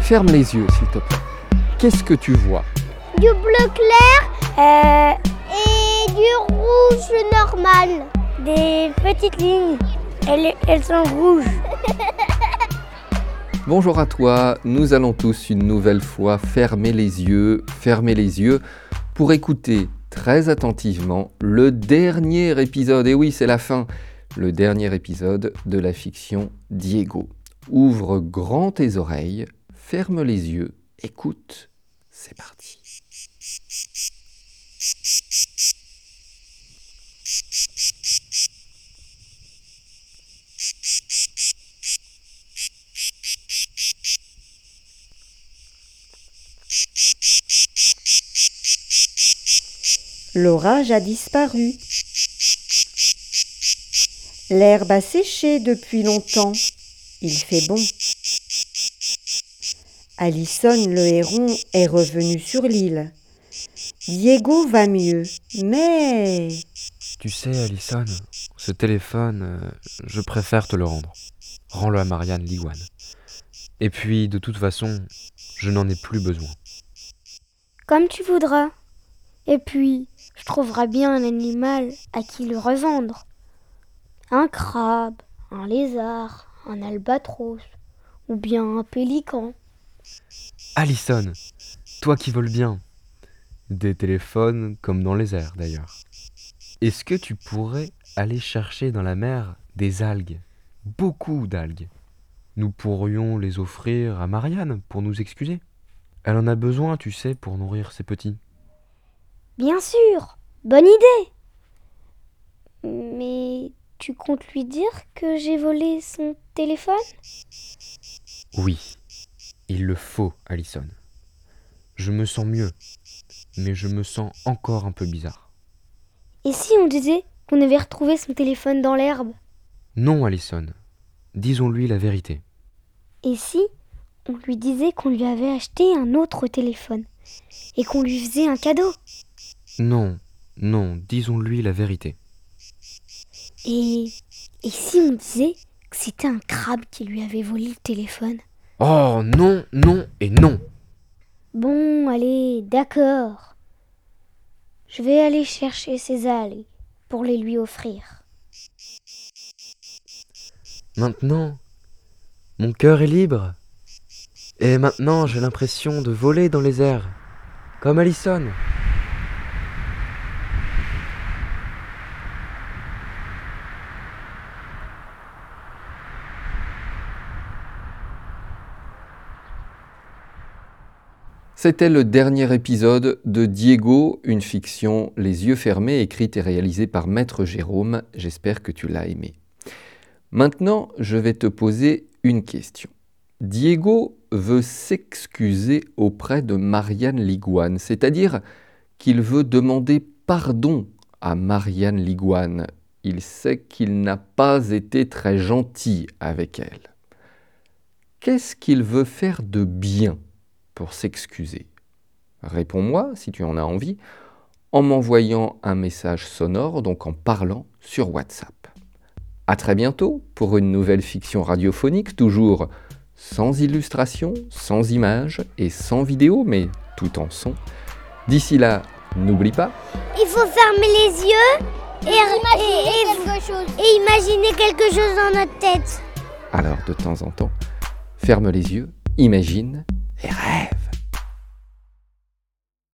Ferme les yeux, s'il te plaît. Qu'est-ce que tu vois? Du bleu clair euh, et du rouge normal. Des petites lignes. Elles, elles sont rouges. Bonjour à toi, nous allons tous une nouvelle fois fermer les yeux, fermer les yeux pour écouter très attentivement le dernier épisode, et oui c'est la fin, le dernier épisode de la fiction Diego. Ouvre grand tes oreilles, ferme les yeux, écoute, c'est parti. L'orage a disparu. L'herbe a séché depuis longtemps. Il fait bon. Allison le héron est revenu sur l'île. Diego va mieux, mais... Tu sais, Allison, ce téléphone, euh, je préfère te le rendre. Rends-le à Marianne Liguane. Et puis, de toute façon, je n'en ai plus besoin. Comme tu voudras. Et puis, je trouverai bien un animal à qui le revendre. Un crabe, un lézard, un albatros, ou bien un pélican. Allison, toi qui voles bien. Des téléphones comme dans les airs d'ailleurs. Est-ce que tu pourrais aller chercher dans la mer des algues? Beaucoup d'algues. Nous pourrions les offrir à Marianne pour nous excuser. Elle en a besoin, tu sais, pour nourrir ses petits. Bien sûr, bonne idée. Mais tu comptes lui dire que j'ai volé son téléphone? Oui, il le faut, Allison. Je me sens mieux, mais je me sens encore un peu bizarre. Et si on disait qu'on avait retrouvé son téléphone dans l'herbe? Non, Allison. Disons-lui la vérité. Et si on lui disait qu'on lui avait acheté un autre téléphone et qu'on lui faisait un cadeau? Non, non, disons-lui la vérité. Et, et si on disait que c'était un crabe qui lui avait volé le téléphone Oh non, non et non Bon, allez, d'accord. Je vais aller chercher ses algues pour les lui offrir. Maintenant, mon cœur est libre. Et maintenant, j'ai l'impression de voler dans les airs, comme Allison. C'était le dernier épisode de Diego, une fiction Les yeux fermés, écrite et réalisée par Maître Jérôme. J'espère que tu l'as aimé. Maintenant, je vais te poser une question. Diego veut s'excuser auprès de Marianne Liguane, c'est-à-dire qu'il veut demander pardon à Marianne Liguane. Il sait qu'il n'a pas été très gentil avec elle. Qu'est-ce qu'il veut faire de bien? Pour s'excuser Réponds-moi si tu en as envie en m'envoyant un message sonore, donc en parlant sur WhatsApp. À très bientôt pour une nouvelle fiction radiophonique, toujours sans illustration, sans images et sans vidéo, mais tout en son. D'ici là, n'oublie pas. Il faut fermer les yeux et, imaginer et- et- quelque chose. et imaginer quelque chose dans notre tête. Alors de temps en temps, ferme les yeux, imagine et rêve.